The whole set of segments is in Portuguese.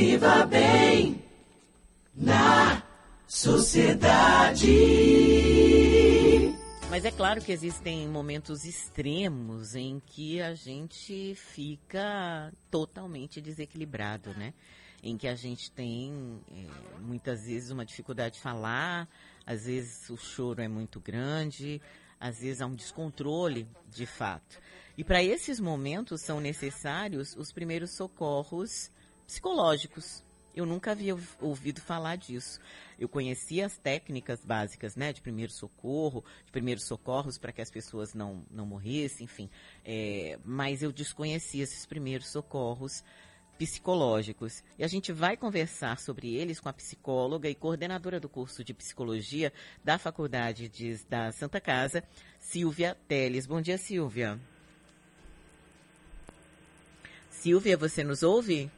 Viva bem na sociedade. Mas é claro que existem momentos extremos em que a gente fica totalmente desequilibrado, né? Em que a gente tem é, muitas vezes uma dificuldade de falar, às vezes o choro é muito grande, às vezes há um descontrole de fato. E para esses momentos são necessários os primeiros socorros psicológicos. Eu nunca havia ouvido falar disso. Eu conhecia as técnicas básicas, né, de primeiro socorro, de primeiros socorros para que as pessoas não, não morressem, enfim. É, mas eu desconhecia esses primeiros socorros psicológicos. E a gente vai conversar sobre eles com a psicóloga e coordenadora do curso de psicologia da Faculdade de, da Santa Casa, Silvia Teles. Bom dia, Silvia. Silvia, você nos ouve?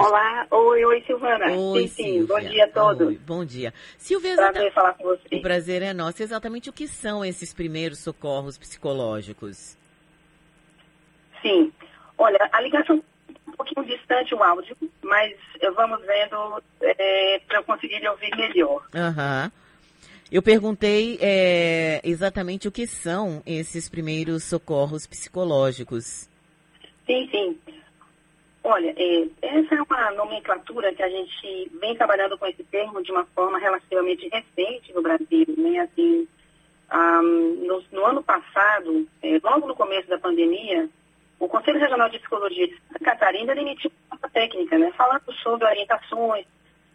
Olá, oi, oi Silvana. Oi, sim, sim. Bom dia a todos. Oi, bom dia. Silvia, prazer falar com você. O prazer é nosso. Exatamente o que são esses primeiros socorros psicológicos? Sim. Olha, a ligação é um pouquinho distante o áudio, mas vamos vendo é, para eu conseguir ouvir melhor. Aham. Uhum. Eu perguntei é, exatamente o que são esses primeiros socorros psicológicos. Sim, sim. Olha, é, essa é uma nomenclatura que a gente vem trabalhando com esse termo de uma forma relativamente recente no Brasil, né? Assim, um, no, no, ano passado, é, logo no começo da pandemia, o Conselho Regional de Psicologia de Santa Catarina emitiu uma técnica, né? Falando sobre orientações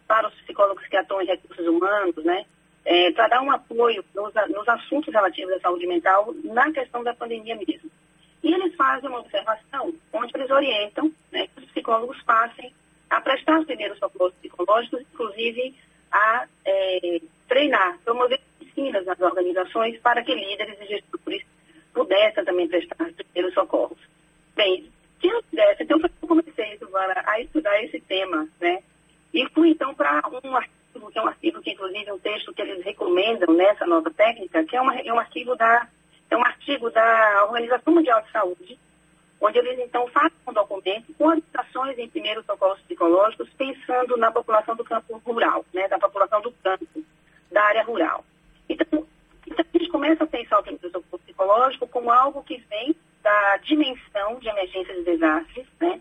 para os psicólogos que atuam em recursos humanos, né? É, para dar um apoio nos, nos assuntos relativos à saúde mental na questão da pandemia mesmo. E eles fazem uma observação onde eles orientam né, que os psicólogos passem a prestar os primeiros socorros psicológicos, inclusive a é, treinar, promover piscinas nas organizações para que líderes e gestores pudessem também prestar os primeiros socorros. Bem, se eu pudesse, então eu comecei, Silvana, a estudar esse tema, né? E fui então para um artigo, que é um artigo que inclusive é um texto que eles recomendam nessa nova técnica, que é, uma, é um artigo da é um artigo da Organização Mundial de Saúde, onde eles então fazem um documento com orientações em primeiros socorros psicológicos, pensando na população do campo rural, né, da população do campo, da área rural. Então, então a gente começa a pensar o primeiro socorro psicológico como algo que vem da dimensão de emergências e desastres, né?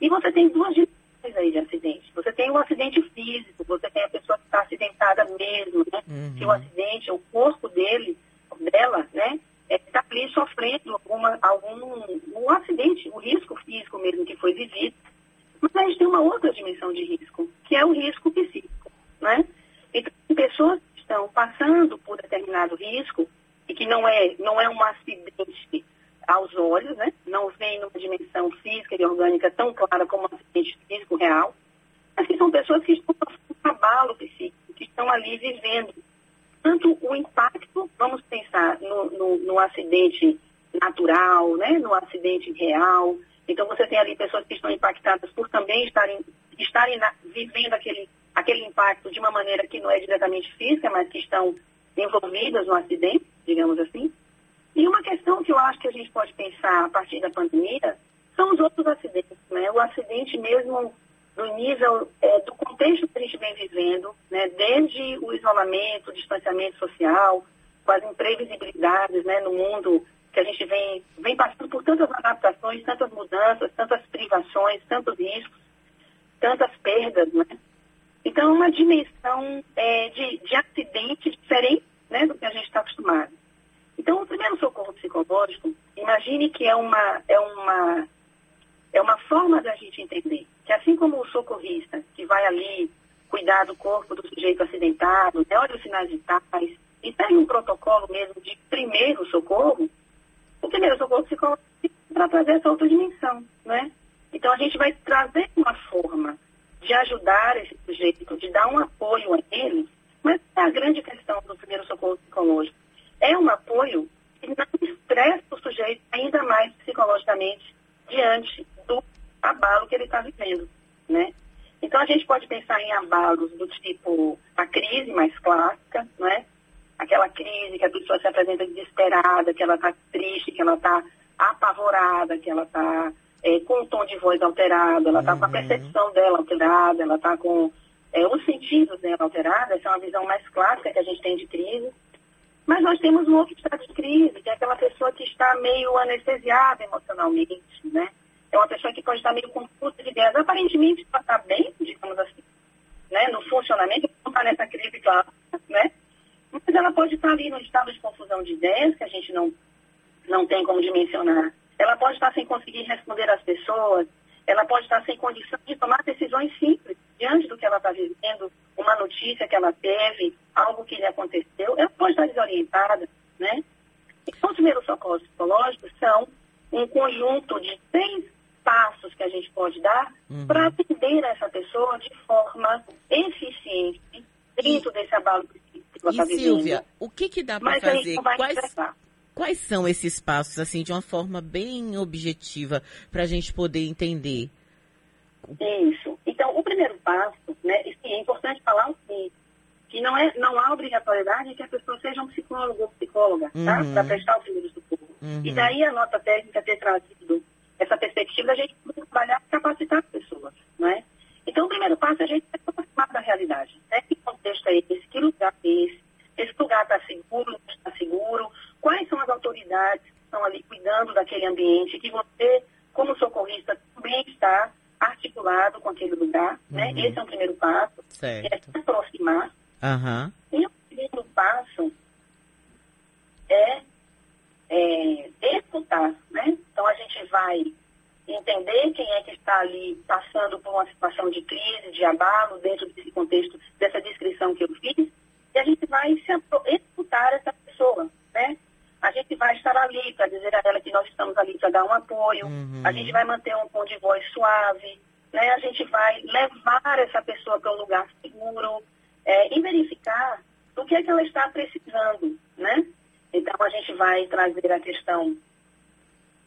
E você tem duas dimensões aí de acidente. Você tem o acidente físico, você tem a pessoa que está acidentada mesmo, né? Uhum. Se o acidente, o corpo dele, dela, né, ali sofrendo alguma, algum um acidente, o um risco físico mesmo que foi vivido. Mas a gente tem uma outra dimensão de risco, que é o risco psíquico. Né? Então, pessoas que estão passando por determinado risco, e que não é, não é um acidente aos olhos, né? não vem numa dimensão física e orgânica tão clara como um acidente físico real, mas que são pessoas que estão com um abalo psíquico, que estão ali vivendo tanto o impacto, vamos pensar no, no, no, acidente natural, né, no acidente real. Então você tem ali pessoas que estão impactadas por também estarem, estarem na, vivendo aquele, aquele impacto de uma maneira que não é diretamente física, mas que estão envolvidas no acidente, digamos assim. E uma questão que eu acho que a gente pode pensar a partir da pandemia são os outros acidentes, né? O acidente mesmo do nível é, do contexto que a gente vem vivendo, né, desde o isolamento, o distanciamento social, com as imprevisibilidades né, no mundo que a gente vem, vem passando por tantas adaptações, tantas mudanças, tantas privações, tantos riscos, tantas perdas. Né? Então, uma dimensão é, de, de acidente diferente né, do que a gente está acostumado. Então, o primeiro socorro psicológico, imagine que é uma, é uma, é uma forma da gente entender que assim como o socorrista, que vai ali cuidar do corpo do sujeito acidentado, né, olha os sinais vitais, e tem um protocolo mesmo de primeiro socorro, o primeiro socorro ficou para trazer essa outra dimensão, né? Então a gente vai trazer uma forma de ajudar esse sujeito, de dar um apoio a ele, mas é a grande questão do primeiro socorro psicológico. É um apoio que não estressa o sujeito ainda mais psicologicamente diante do abalo que ele está vivendo, né? Então a gente pode pensar em abalos do tipo a crise mais clássica, não é? Aquela crise que a pessoa se apresenta desesperada, que ela está triste, que ela está apavorada, que ela está é, com o tom de voz alterado, ela está uhum. com a uhum. percepção dela alterada, ela está com é, os sentidos dela alterados, essa é uma visão mais clássica que a gente tem de crise. Mas nós temos um outro estado de crise, que é aquela pessoa que está meio anestesiada emocionalmente, né? É uma pessoa que pode estar meio confusa de ideias. Aparentemente ela está bem, digamos assim, né? No funcionamento, não está nessa crise clássica, né? Mas ela pode estar ali no estado de confusão de ideias, que a gente não, não tem como dimensionar ela pode estar sem conseguir responder às pessoas, ela pode estar sem condição de tomar decisões simples diante do que ela está vivendo, uma notícia que ela teve, algo que lhe aconteceu, ela pode estar desorientada, né? Então, os primeiros socorros psicológicos são um conjunto de seis passos que a gente pode dar uhum. para atender essa pessoa de forma eficiente dentro e, desse abalo que ela está vivendo. Silvia, o que, que dá para fazer? Quais, Quais são esses passos, assim, de uma forma bem objetiva, para a gente poder entender? Isso. Então, o primeiro passo, né, e sim, é importante falar o seguinte, que não, é, não há obrigatoriedade que a pessoa seja um psicólogo ou psicóloga, tá? Uhum. Para prestar o primeiro socorro. Uhum. E daí a nossa técnica ter trazido essa perspectiva da gente trabalhar capacitar as pessoas, né? Então, o primeiro passo é a gente se aproximar da realidade. Né? Que contexto é esse? Que lugar é esse? Esse lugar está seguro, não está seguro? quais são as autoridades que estão ali cuidando daquele ambiente, que você, como socorrista, também está articulado com aquele lugar, né? uhum. né? Esse é o primeiro passo. Certo. É se aproximar. Uhum. E o segundo passo é, é escutar? Então a gente vai entender quem é que está ali passando por uma situação de crise, de abalo, dentro desse contexto, dessa descrição que eu fiz, e a gente vai escutar essa pessoa, né? a gente vai estar ali para dizer a ela que nós estamos ali para dar um apoio, uhum. a gente vai manter um tom de voz suave, né? a gente vai levar essa pessoa para um lugar seguro é, e verificar o que é que ela está precisando. Né? Então, a gente vai trazer a questão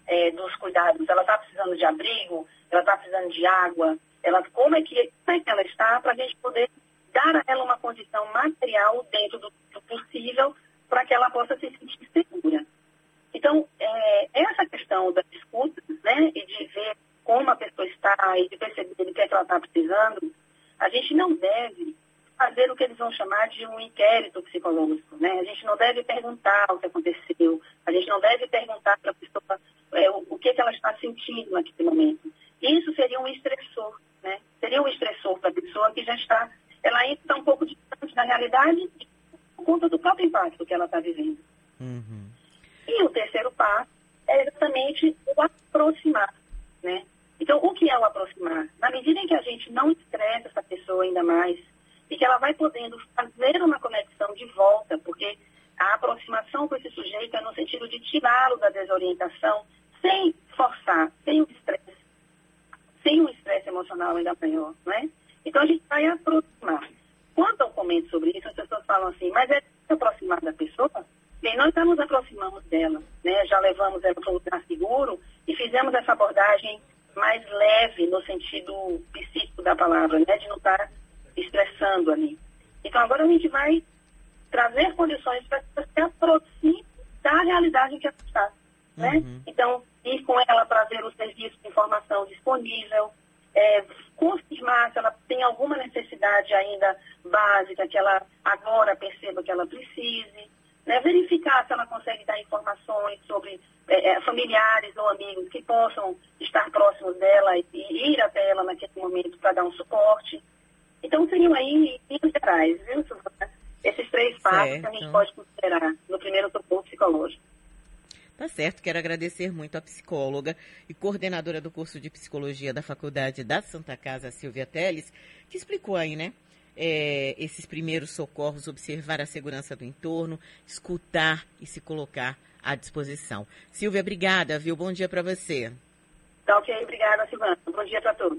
é, dos cuidados. Ela está precisando de abrigo, ela está precisando de água, ela, como, é que, como é que ela está para a gente poder dar a ela uma condição material dentro do, do possível para que ela possa se sentir segura. Então, é, essa questão da escuta, né, e de ver como a pessoa está e de perceber o que, é que ela está precisando, a gente não deve fazer o que eles vão chamar de um inquérito psicológico, né? A gente não deve perguntar o que aconteceu, a gente não deve perguntar para a pessoa é, o, o que, que ela está sentindo naquele momento. Isso seria um estressor, né? Seria um estressor para a pessoa que já está, ela ainda está um pouco distante da realidade conta do próprio impacto que ela está vivendo. Uhum. E o terceiro passo é exatamente o aproximar, né? Então, o que é o aproximar? Na medida em que a gente não estressa essa pessoa ainda mais vai podendo fazer uma conexão de volta, porque a aproximação com esse sujeito é no sentido de tirá-lo da desorientação sem forçar, sem o estresse, sem um estresse emocional ainda maior, né? Então, a gente vai aproximar. Quando eu comento sobre isso, as pessoas falam assim, mas é aproximar da pessoa? Bem, nós já nos aproximamos dela, né? já levamos ela para um lugar seguro e fizemos essa abordagem mais leve no sentido psíquico da palavra, né? de não estar estressando ali. Então agora a gente vai trazer condições para que se aproxime da realidade em que ela está. Né? Uhum. Então, ir com ela para ver o serviço de informação disponível, é, confirmar se ela tem alguma necessidade ainda básica, que ela agora perceba que ela precise, né? verificar se ela consegue dar informações sobre é, é familiares ou amigos que possam estar próximos dela e, e ir até ela naquele momento para dar um suporte. Então, seriam aí, em gerais, viu, Silvana? Esses três passos certo. que a gente pode considerar no primeiro socorro psicológico. Tá certo, quero agradecer muito a psicóloga e coordenadora do curso de psicologia da Faculdade da Santa Casa, Silvia Teles, que explicou aí, né? É, esses primeiros socorros, observar a segurança do entorno, escutar e se colocar à disposição. Silvia, obrigada, viu? Bom dia para você. Tá ok, obrigada, Silvana. Bom dia para todos.